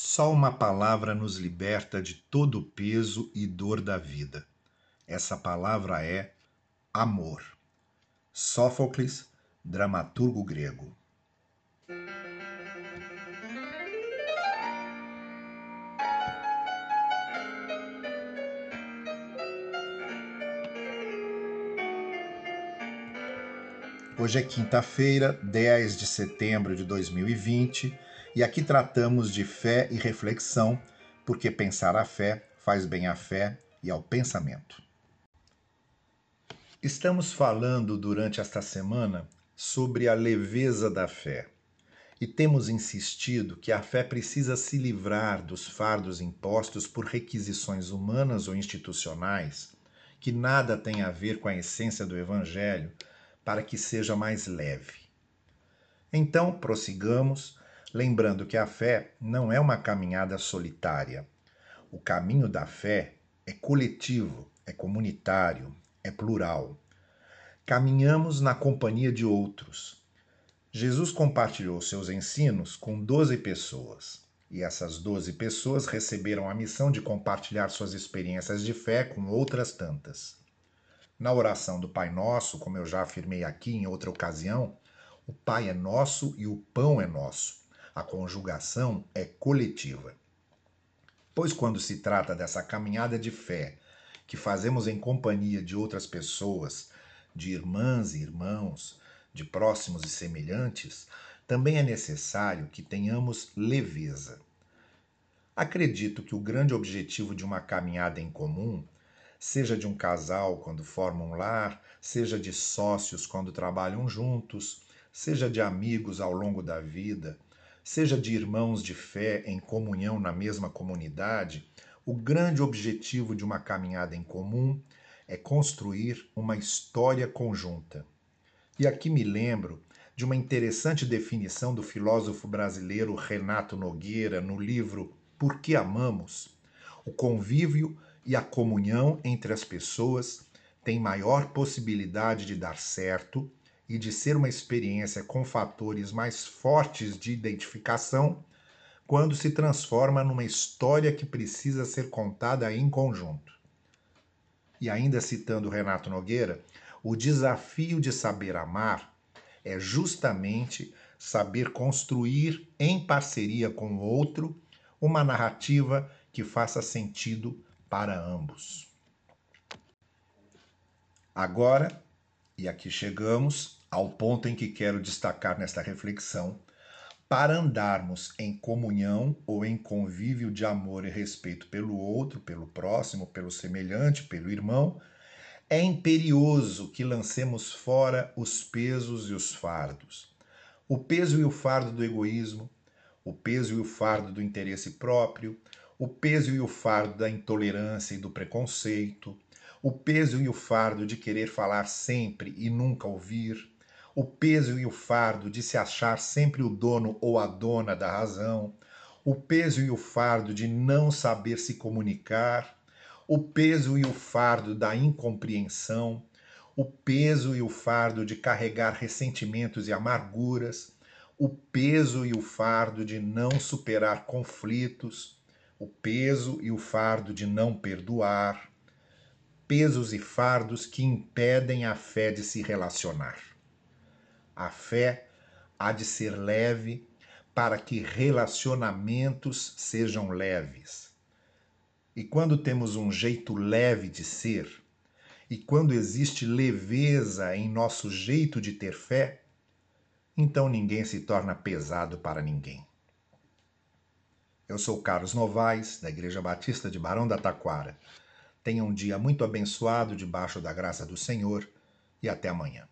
Só uma palavra nos liberta de todo o peso e dor da vida. Essa palavra é amor. Sófocles, dramaturgo grego. Hoje é quinta-feira, 10 de setembro de 2020, e aqui tratamos de fé e reflexão, porque pensar a fé faz bem à fé e ao pensamento. Estamos falando durante esta semana sobre a leveza da fé. E temos insistido que a fé precisa se livrar dos fardos impostos por requisições humanas ou institucionais que nada têm a ver com a essência do Evangelho para que seja mais leve. Então, prossigamos, lembrando que a fé não é uma caminhada solitária. O caminho da fé é coletivo, é comunitário, é plural. Caminhamos na companhia de outros. Jesus compartilhou seus ensinos com doze pessoas. E essas doze pessoas receberam a missão de compartilhar suas experiências de fé com outras tantas. Na oração do Pai Nosso, como eu já afirmei aqui em outra ocasião, o Pai é nosso e o pão é nosso. A conjugação é coletiva. Pois quando se trata dessa caminhada de fé que fazemos em companhia de outras pessoas, de irmãs e irmãos, de próximos e semelhantes, também é necessário que tenhamos leveza. Acredito que o grande objetivo de uma caminhada em comum seja de um casal quando formam um lar, seja de sócios quando trabalham juntos, seja de amigos ao longo da vida, seja de irmãos de fé em comunhão na mesma comunidade, o grande objetivo de uma caminhada em comum é construir uma história conjunta. E aqui me lembro de uma interessante definição do filósofo brasileiro Renato Nogueira no livro Por que Amamos? O convívio e a comunhão entre as pessoas tem maior possibilidade de dar certo e de ser uma experiência com fatores mais fortes de identificação quando se transforma numa história que precisa ser contada em conjunto. E ainda citando Renato Nogueira, o desafio de saber amar é justamente saber construir em parceria com o outro uma narrativa que faça sentido para ambos. Agora, e aqui chegamos ao ponto em que quero destacar nesta reflexão, para andarmos em comunhão ou em convívio de amor e respeito pelo outro, pelo próximo, pelo semelhante, pelo irmão, é imperioso que lancemos fora os pesos e os fardos. O peso e o fardo do egoísmo, o peso e o fardo do interesse próprio, o peso e o fardo da intolerância e do preconceito, o peso e o fardo de querer falar sempre e nunca ouvir, o peso e o fardo de se achar sempre o dono ou a dona da razão, o peso e o fardo de não saber se comunicar, o peso e o fardo da incompreensão, o peso e o fardo de carregar ressentimentos e amarguras, o peso e o fardo de não superar conflitos, o peso e o fardo de não perdoar, pesos e fardos que impedem a fé de se relacionar. A fé há de ser leve para que relacionamentos sejam leves. E quando temos um jeito leve de ser, e quando existe leveza em nosso jeito de ter fé, então ninguém se torna pesado para ninguém. Eu sou Carlos Novaes, da Igreja Batista de Barão da Taquara. Tenha um dia muito abençoado debaixo da graça do Senhor e até amanhã.